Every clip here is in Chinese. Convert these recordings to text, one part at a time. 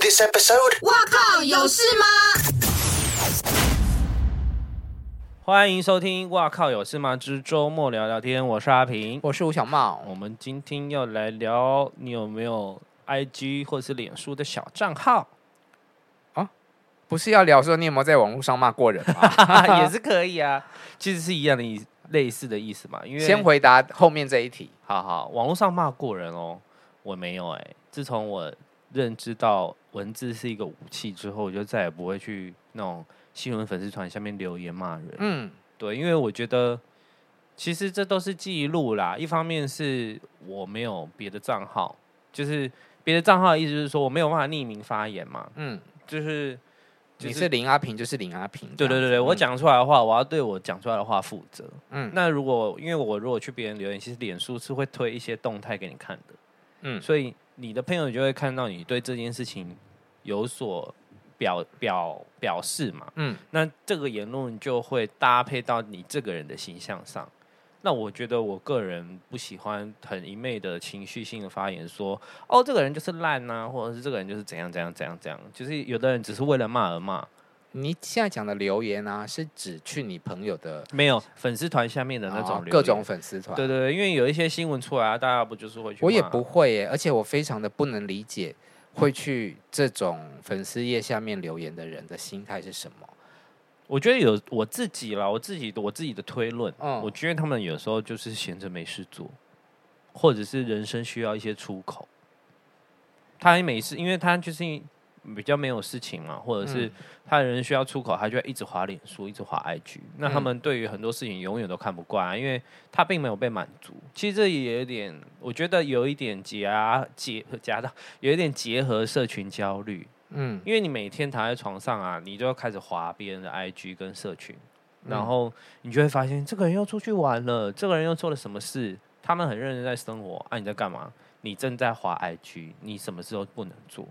this episode。哇靠，有事吗？欢迎收听《哇靠有事吗之周末聊聊天》，我是阿平，我是吴小茂。我们今天要来聊，你有没有 IG 或是脸书的小账号？啊，不是要聊说你有没有在网络上骂过人吗？也是可以啊，其实是一样的意思，类似的意思嘛。因为先回答后面这一题。好好，网络上骂过人哦，我没有哎、欸，自从我。认知到文字是一个武器之后，我就再也不会去那种新闻粉丝团下面留言骂人。嗯，对，因为我觉得其实这都是记录啦。一方面是我没有别的账号，就是别的账号的意思就是说我没有办法匿名发言嘛。嗯，就是、就是、你是林阿平，就是林阿平。对对对对，我讲出来的话，我要对我讲出来的话负责。嗯，那如果因为我如果去别人留言，其实脸书是会推一些动态给你看的。嗯，所以。你的朋友就会看到你对这件事情有所表表表示嘛，嗯，那这个言论就会搭配到你这个人的形象上。那我觉得我个人不喜欢很一昧的情绪性的发言说，说哦这个人就是烂呐、啊，或者是这个人就是怎样怎样怎样怎样，就是有的人只是为了骂而骂。你现在讲的留言啊，是指去你朋友的没有粉丝团下面的那种、哦、各种粉丝团？对对对，因为有一些新闻出来啊，大家不就是会去？我也不会耶，而且我非常的不能理解会去这种粉丝页下面留言的人的心态是什么。我觉得有我自己啦，我自己我自己的推论，嗯，我觉得他们有时候就是闲着没事做，或者是人生需要一些出口。他也没事，因为他就是。比较没有事情嘛，或者是他的人需要出口，他就会一直滑脸书，一直滑 IG。那他们对于很多事情永远都看不惯啊，因为他并没有被满足。其实这也有点，我觉得有一点夹结 夹到，有一点结合社群焦虑。嗯，因为你每天躺在床上啊，你就要开始滑别人的 IG 跟社群，然后你就会发现这个人又出去玩了，这个人又做了什么事，他们很认真在生活。啊，你在干嘛？你正在滑 IG，你什么事都不能做。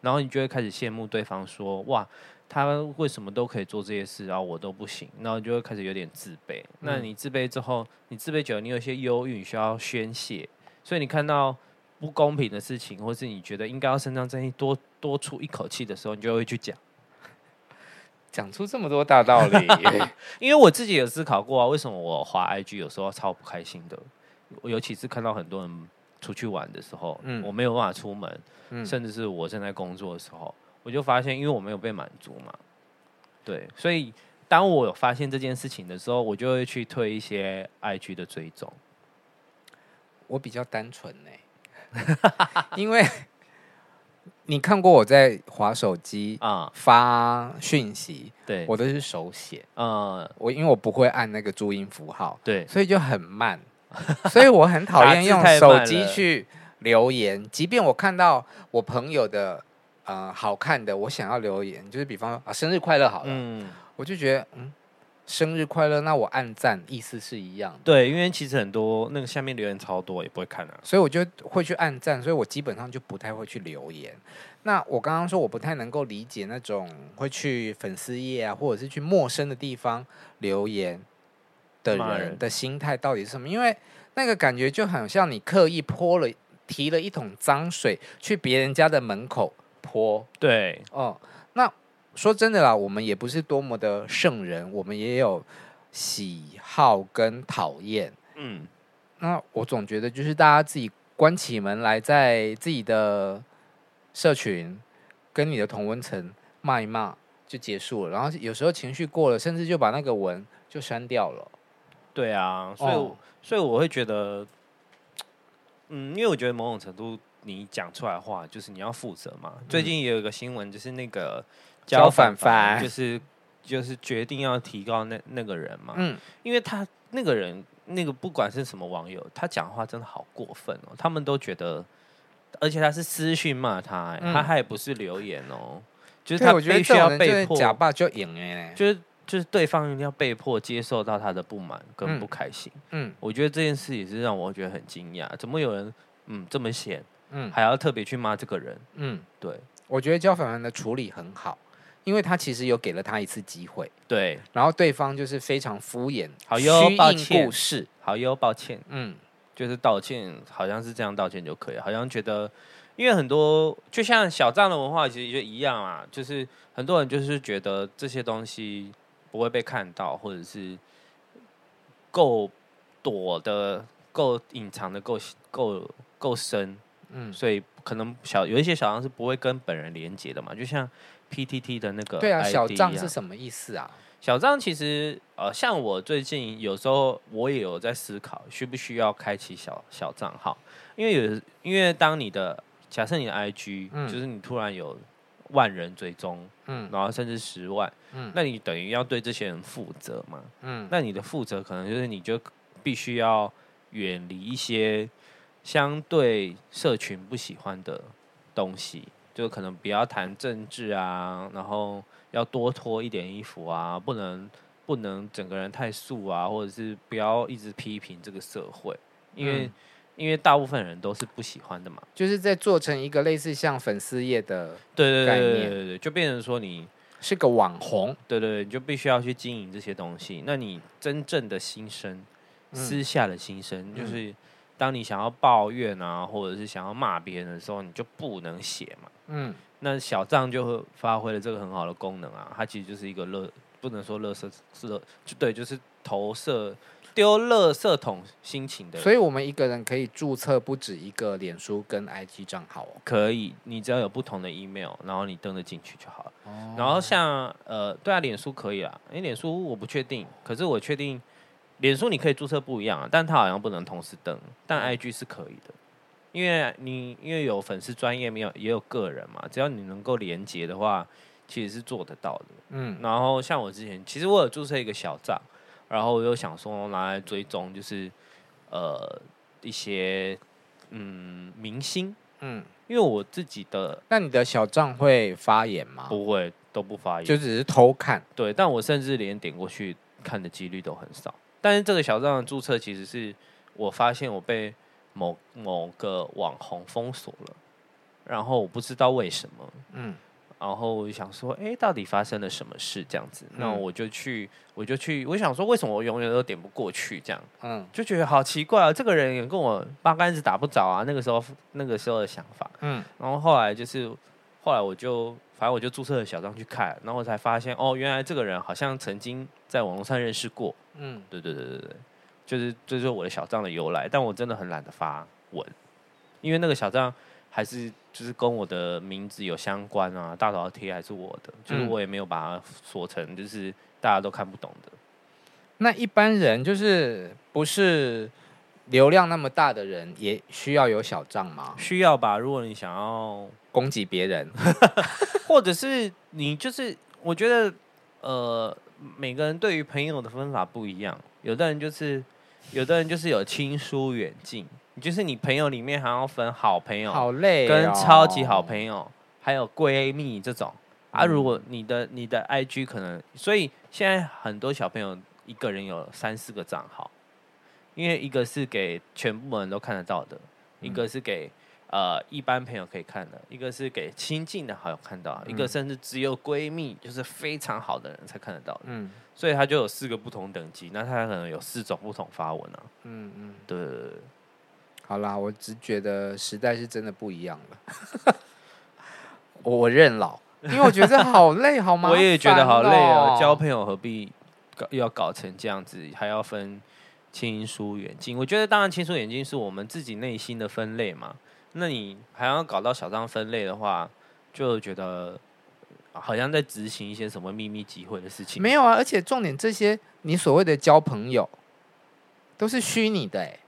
然后你就会开始羡慕对方，说：“哇，他为什么都可以做这些事，然后我都不行？”然后你就会开始有点自卑。那你自卑之后，你自卑久了，你有一些忧郁需要宣泄，所以你看到不公平的事情，或是你觉得应该要伸张正义，多多出一口气的时候，你就会去讲，讲出这么多大道理。因为我自己有思考过啊，为什么我滑 IG 有时候超不开心的？我尤其是看到很多人。出去玩的时候，嗯，我没有办法出门，嗯，甚至是我正在工作的时候，我就发现，因为我没有被满足嘛，对，所以当我有发现这件事情的时候，我就会去推一些 IG 的追踪。我比较单纯呢，因为你看过我在滑手机啊。发讯息，对。我都是手写，嗯，我因为我不会按那个注音符号，对，所以就很慢。所以我很讨厌用手机去留言，即便我看到我朋友的呃好看的，我想要留言，就是比方说啊生日快乐好了，嗯，我就觉得嗯生日快乐，那我按赞意思是一样，对，因为其实很多那个下面留言超多，也不会看啊，所以我就会去按赞，所以我基本上就不太会去留言。那我刚刚说我不太能够理解那种会去粉丝页啊，或者是去陌生的地方留言。的人的心态到底是什么？因为那个感觉就很像你刻意泼了、提了一桶脏水去别人家的门口泼。对，哦，那说真的啦，我们也不是多么的圣人，我们也有喜好跟讨厌。嗯，那我总觉得就是大家自己关起门来，在自己的社群跟你的同温层骂一骂就结束了，然后有时候情绪过了，甚至就把那个文就删掉了。对啊，所以、oh. 所以我会觉得，嗯，因为我觉得某种程度你讲出来的话，就是你要负责嘛。嗯、最近也有一个新闻，就是那个焦凡凡，就是就是决定要提高那那个人嘛。嗯，因为他那个人那个不管是什么网友，他讲话真的好过分哦。他们都觉得而且他是私讯骂他、欸，嗯、他还也不是留言哦，就是他必须要被迫假扮就赢哎，就是就是对方一定要被迫接受到他的不满跟不开心。嗯，嗯我觉得这件事也是让我觉得很惊讶，怎么有人嗯这么闲，嗯还要特别去骂这个人？嗯，对，我觉得焦凡凡的处理很好。因为他其实有给了他一次机会，对，然后对方就是非常敷衍，好哟，抱歉，故事，好哟，抱歉，嗯，就是道歉，好像是这样道歉就可以，好像觉得，因为很多就像小账的文化其实就一样啊，就是很多人就是觉得这些东西不会被看到，或者是够躲的、够隐藏的够够够深，嗯，所以可能小有一些小账是不会跟本人连接的嘛，就像。PTT 的那个对啊，小账是什么意思啊？小账其实呃，像我最近有时候我也有在思考，需不需要开启小小账号？因为有，因为当你的假设你的 IG、嗯、就是你突然有万人追踪，嗯，然后甚至十万，嗯，那你等于要对这些人负责嘛，嗯，那你的负责可能就是你就必须要远离一些相对社群不喜欢的东西。就可能不要谈政治啊，然后要多脱一点衣服啊，不能不能整个人太素啊，或者是不要一直批评这个社会，因为、嗯、因为大部分人都是不喜欢的嘛。就是在做成一个类似像粉丝业的对对对对对对，就变成说你是个网红，对对对，你就必须要去经营这些东西。那你真正的心声，私下的心声，嗯、就是当你想要抱怨啊，或者是想要骂别人的时候，你就不能写嘛。嗯，那小账就会发挥了这个很好的功能啊，它其实就是一个乐，不能说乐色是乐，就对，就是投射丢垃圾桶心情的。所以我们一个人可以注册不止一个脸书跟 IG 账号哦。可以，你只要有不同的 email，然后你登得进去就好了。哦。然后像呃，对啊，脸书可以啊，因为脸书我不确定，可是我确定脸书你可以注册不一样啊，但它好像不能同时登，但 IG 是可以的。因为你因为有粉丝专业，没有也有个人嘛，只要你能够连接的话，其实是做得到的。嗯，然后像我之前，其实我有注册一个小账，然后我又想说拿来追踪，就是呃一些嗯明星，嗯，因为我自己的，那你的小账会发言吗？不会，都不发言，就只是偷看。对，但我甚至连点过去看的几率都很少。但是这个小账的注册，其实是我发现我被。某某个网红封锁了，然后我不知道为什么，嗯，然后我就想说，哎，到底发生了什么事？这样子，嗯、那我就去，我就去，我想说，为什么我永远都点不过去？这样，嗯，就觉得好奇怪啊，这个人也跟我八竿子打不着啊。那个时候，那个时候的想法，嗯，然后后来就是，后来我就，反正我就注册了小张去看，然后我才发现，哦，原来这个人好像曾经在网络上认识过，嗯，对对对对对。就是这就是我的小账的由来，但我真的很懒得发文，因为那个小账还是就是跟我的名字有相关啊，大头贴还是我的，就是我也没有把它锁成就是大家都看不懂的。那一般人就是不是流量那么大的人，也需要有小账吗？需要吧，如果你想要攻击别人，或者是你就是我觉得呃，每个人对于朋友的分法不一样，有的人就是。有的人就是有亲疏远近，就是你朋友里面还要分好朋友，好累，跟超级好朋友，还有闺蜜这种啊。如果你的你的 IG 可能，所以现在很多小朋友一个人有三四个账号，因为一个是给全部人都看得到的，一个是给呃一般朋友可以看的，一个是给亲近的好友看到，一个甚至只有闺蜜，就是非常好的人才看得到的。嗯。所以他就有四个不同等级，那他可能有四种不同发文啊。嗯嗯，对，对，对。好啦，我只觉得时代是真的不一样了。我认老，因为我觉得好累，好吗？我也觉得好累啊！交朋友何必搞要搞成这样子，还要分亲疏远近？我觉得当然亲疏远近是我们自己内心的分类嘛。那你还要搞到小张分类的话，就觉得。好像在执行一些什么秘密集会的事情？没有啊，而且重点，这些你所谓的交朋友，都是虚拟的哎。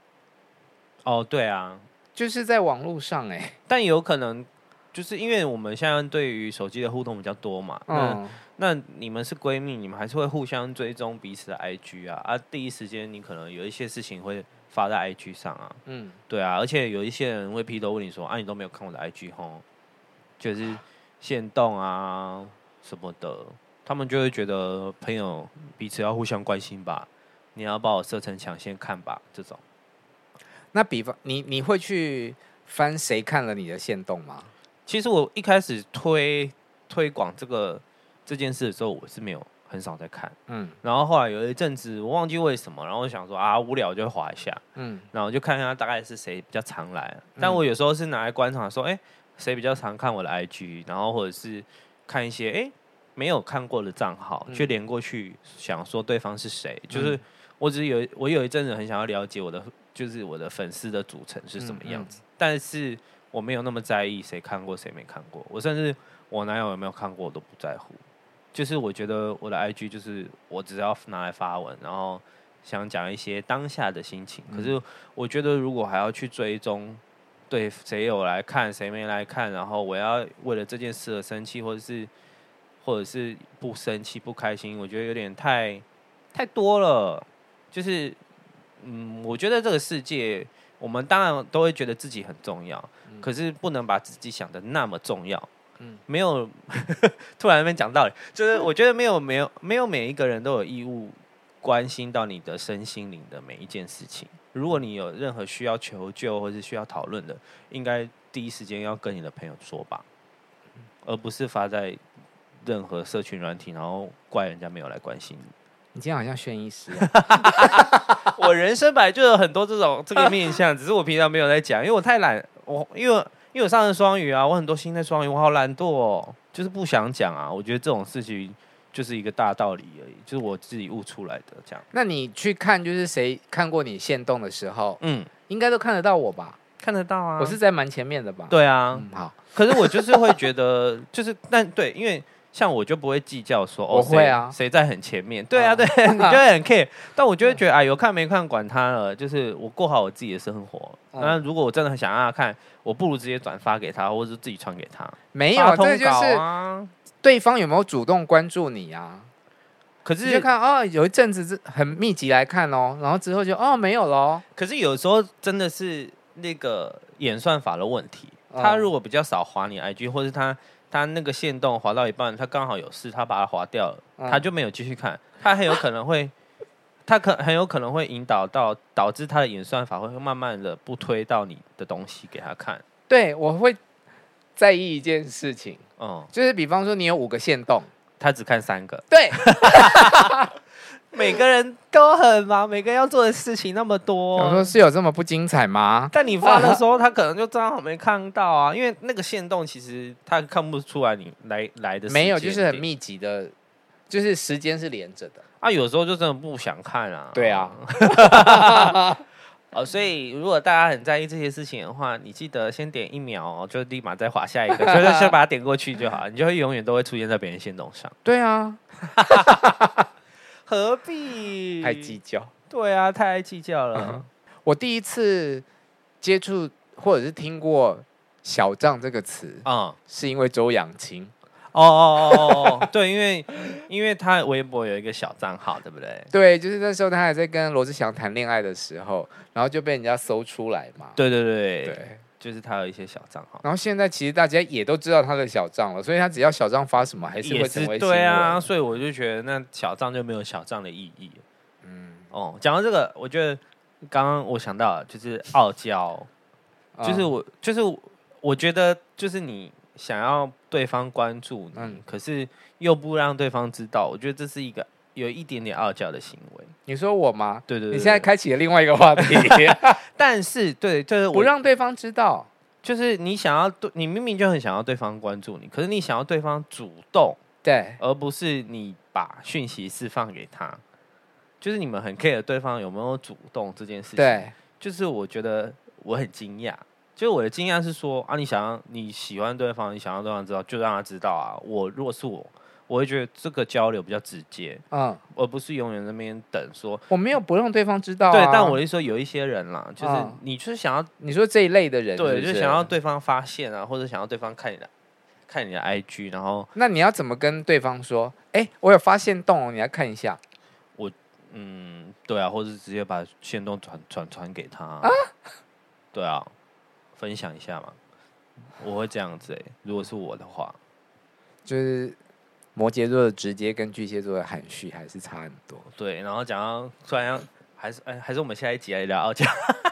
哦，对啊，就是在网络上哎。但有可能，就是因为我们现在对于手机的互动比较多嘛。嗯。那你们是闺蜜，你们还是会互相追踪彼此的 IG 啊？啊，第一时间你可能有一些事情会发在 IG 上啊。嗯，对啊，而且有一些人会劈头问你说：“啊，你都没有看我的 IG 吼？”就是限动啊什么的，他们就会觉得朋友彼此要互相关心吧。你要把我设成抢先看吧，这种。那比方你你会去翻谁看了你的线动吗？其实我一开始推推广这个这件事的时候，我是没有很少在看，嗯。然后后来有一阵子我忘记为什么，然后我想说啊无聊就会滑一下，嗯。然后就看看大概是谁比较常来，但我有时候是拿来观察说，哎，谁比较常看我的 IG，然后或者是看一些哎没有看过的账号，去连过去想说对方是谁，就是。我只是有我有一阵子很想要了解我的，就是我的粉丝的组成是什么样子，嗯嗯、但是我没有那么在意谁看过谁没看过，我甚至我男友有没有看过我都不在乎，就是我觉得我的 IG 就是我只要拿来发文，然后想讲一些当下的心情。可是我觉得如果还要去追踪，对谁有来看谁没来看，然后我要为了这件事而生气，或者是或者是不生气不开心，我觉得有点太太多了。就是，嗯，我觉得这个世界，我们当然都会觉得自己很重要，嗯、可是不能把自己想的那么重要。嗯，没有，突然间讲道理，就是我觉得没有没有没有每一个人都有义务关心到你的身心灵的每一件事情。如果你有任何需要求救或是需要讨论的，应该第一时间要跟你的朋友说吧，而不是发在任何社群软体，然后怪人家没有来关心你。你今天好像轩医师啊！我人生本来就有很多这种这个面相，只是我平常没有在讲，因为我太懒。我因为因为我上次双鱼啊，我很多心在双鱼，我好懒惰哦，就是不想讲啊。我觉得这种事情就是一个大道理而已，就是我自己悟出来的这样。那你去看，就是谁看过你现动的时候，嗯，应该都看得到我吧？看得到啊，我是在蛮前面的吧？对啊，嗯、好。可是我就是会觉得，就是但对，因为。像我就不会计较说哦，我会啊，谁在很前面？对啊，对，你就会很 care。但我就会觉得啊，有看没看管他了，就是我过好我自己的生活。那如果我真的很想让他看，我不如直接转发给他，或者是自己传给他。没有，这就是对方有没有主动关注你啊？可是就看哦，有一阵子是很密集来看哦，然后之后就哦没有了。可是有时候真的是那个演算法的问题，他如果比较少划你 IG，或是他。他那个线动滑到一半，他刚好有事，他把它滑掉了，嗯、他就没有继续看。他很有可能会，他可很有可能会引导到导致他的演算法会慢慢的不推到你的东西给他看。对，我会在意一件事情，嗯，就是比方说你有五个线动，他只看三个。对。每个人都很忙，每个人要做的事情那么多。我说是有这么不精彩吗？但你发的时候，他可能就正好没看到啊，因为那个线动其实他看不出来你来来的。没有，就是很密集的，就是时间是连着的啊。有时候就真的不想看啊。对啊。哦，所以如果大家很在意这些事情的话，你记得先点一秒哦，就立马再划下一个，就是先把它点过去就好，你就会永远都会出现在别人线动上。对啊。何必太计较？对啊，太爱计较了。嗯、我第一次接触或者是听过“小账”这个词，嗯，是因为周扬青。哦哦哦哦，对，因为因为他微博有一个小账号，对不对？对，就是那时候他还在跟罗志祥谈恋爱的时候，然后就被人家搜出来嘛。对对对对。就是他有一些小账号，然后现在其实大家也都知道他的小账了，所以他只要小账发什么，还是会成为。对啊，所以我就觉得那小账就没有小账的意义。嗯，哦，讲到这个，我觉得刚刚我想到就是傲娇，就是我就是我觉得就是你想要对方关注你，嗯，可是又不让对方知道，我觉得这是一个。有一点点傲娇的行为，你说我吗？对对对，你现在开启了另外一个话题，但是对，就是不让对方知道，就是你想要对，你明明就很想要对方关注你，可是你想要对方主动，对，而不是你把讯息释放给他，就是你们很 care 对方有没有主动这件事情，对，就是我觉得我很惊讶，就是我的惊讶是说啊，你想要你喜欢对方，你想要对方知道，就让他知道啊，我如果是我。我会觉得这个交流比较直接，嗯，而不是永远在那边等说。我没有不让对方知道，啊，对，但我是说有一些人啦，就是你就是想要你说这一类的人是不是，对，就想要对方发现啊，或者想要对方看你的看你的 IG，然后那你要怎么跟对方说？哎，我有发现动哦，你来看一下。我嗯，对啊，或者直接把线动传传传给他，啊 对啊，分享一下嘛，我会这样子如果是我的话，就是摩羯座的直接跟巨蟹座的含蓄还是差很多。对，然后讲到突然还是哎，还是我们下一集来聊傲娇，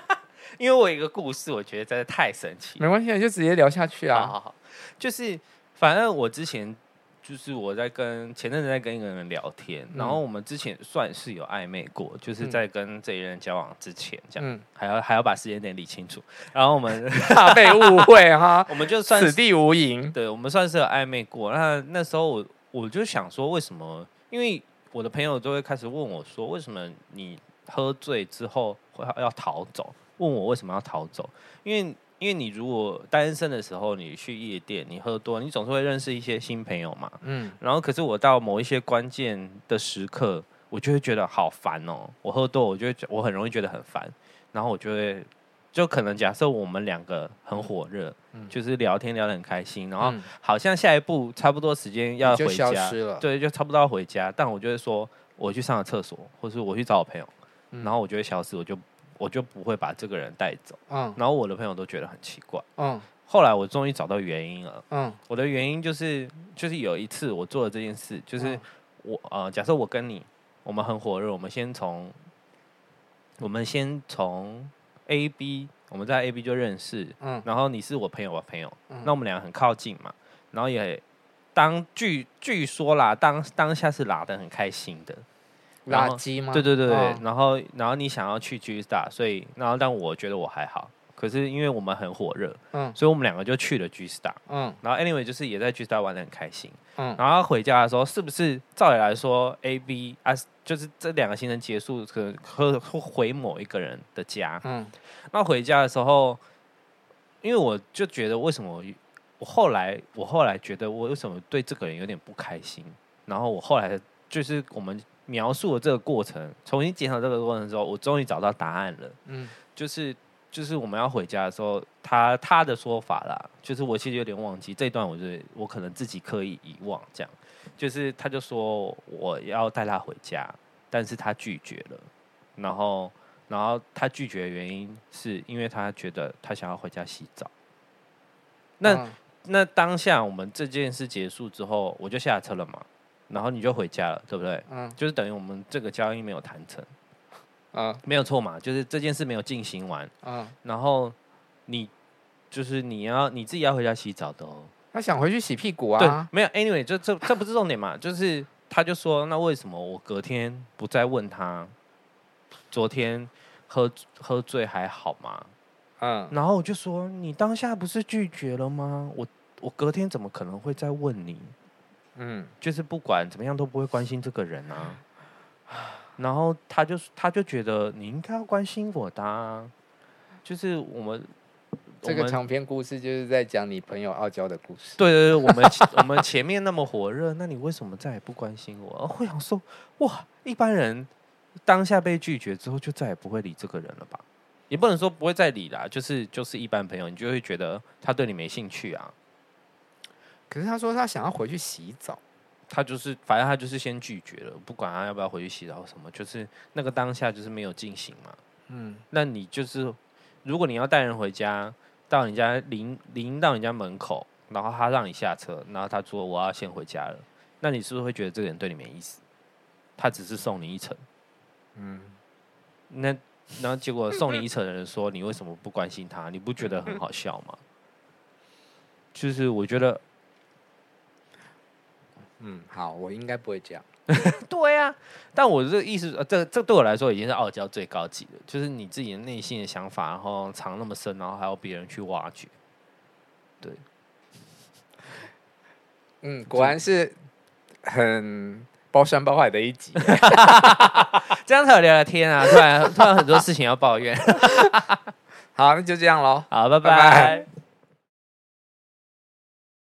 因为我有一个故事，我觉得真的太神奇。没关系，就直接聊下去啊。好好好，就是反正我之前。就是我在跟前阵子在跟一个人聊天，嗯、然后我们之前算是有暧昧过，就是在跟这一人交往之前，这样、嗯、还要还要把时间点理清楚。然后我们 怕被误会哈，我们就算此地无银。对，我们算是有暧昧过。那那时候我我就想说，为什么？因为我的朋友都会开始问我说，为什么你喝醉之后会要逃走？问我为什么要逃走？因为。因为你如果单身的时候，你去夜店，你喝多，你总是会认识一些新朋友嘛。嗯。然后，可是我到某一些关键的时刻，我就会觉得好烦哦。我喝多，我就会我很容易觉得很烦。然后我就会，就可能假设我们两个很火热，嗯、就是聊天聊得很开心，然后好像下一步差不多时间要回家，对，就差不多要回家。但我就会说，我去上个厕所，或是我去找我朋友，嗯、然后我就会消失，我就。我就不会把这个人带走，嗯，然后我的朋友都觉得很奇怪，嗯，后来我终于找到原因了，嗯，我的原因就是，就是有一次我做了这件事，就是我呃，假设我跟你，我们很火热，我们先从，我们先从 A B，我们在 A B 就认识，嗯，然后你是我朋友，我朋友，嗯，那我们两个很靠近嘛，然后也当据据说啦，当当下是拉的很开心的。垃圾吗？对对对对，哦、然后然后你想要去 G Star，所以然后但我觉得我还好，可是因为我们很火热，嗯，所以我们两个就去了 G Star，嗯，然后 Anyway 就是也在 G Star 玩的很开心，嗯，然后回家的时候是不是照理来说 A B 啊，就是这两个行程结束可能会回某一个人的家，嗯，那回家的时候，因为我就觉得为什么我，我后来我后来觉得我为什么对这个人有点不开心，然后我后来就是我们。描述了这个过程，重新检讨这个过程之后，我终于找到答案了。嗯，就是就是我们要回家的时候，他他的说法啦，就是我其实有点忘记这一段，我觉得我可能自己刻意遗忘。这样，就是他就说我要带他回家，但是他拒绝了。然后，然后他拒绝的原因是因为他觉得他想要回家洗澡。那、嗯、那当下我们这件事结束之后，我就下车了嘛。然后你就回家了，对不对？嗯，就是等于我们这个交易没有谈成，啊，没有错嘛，就是这件事没有进行完，啊，然后你就是你要你自己要回家洗澡的哦。他想回去洗屁股啊？对，没有，anyway，就这这不是重点嘛，就是他就说，那为什么我隔天不再问他，昨天喝喝醉还好吗？嗯，然后我就说，你当下不是拒绝了吗？我我隔天怎么可能会再问你？嗯，就是不管怎么样都不会关心这个人啊，然后他就他就觉得你应该要关心我的啊，就是我们这个长篇故事就是在讲你朋友傲娇的故事。对对对，我们 我们前面那么火热，那你为什么再也不关心我？会想说哇，一般人当下被拒绝之后就再也不会理这个人了吧？也不能说不会再理啦，就是就是一般朋友，你就会觉得他对你没兴趣啊。可是他说他想要回去洗澡，他就是反正他就是先拒绝了，不管他要不要回去洗澡什么，就是那个当下就是没有进行嘛。嗯，那你就是如果你要带人回家，到你家临临到你家门口，然后他让你下车，然后他说我要先回家了，那你是不是会觉得这个人对你没意思？他只是送你一程，嗯，那然后结果送你一程的人说你为什么不关心他？你不觉得很好笑吗？就是我觉得。嗯，好，我应该不会这样。对呀、啊，但我这个意思，呃，这这对我来说已经是傲娇最高级的，就是你自己的内心的想法，然后藏那么深，然后还要别人去挖掘。对，嗯，果然是很包山包海的一集，这样才有聊聊天啊！突然突然很多事情要抱怨。好，那就这样喽，好，拜拜。拜拜。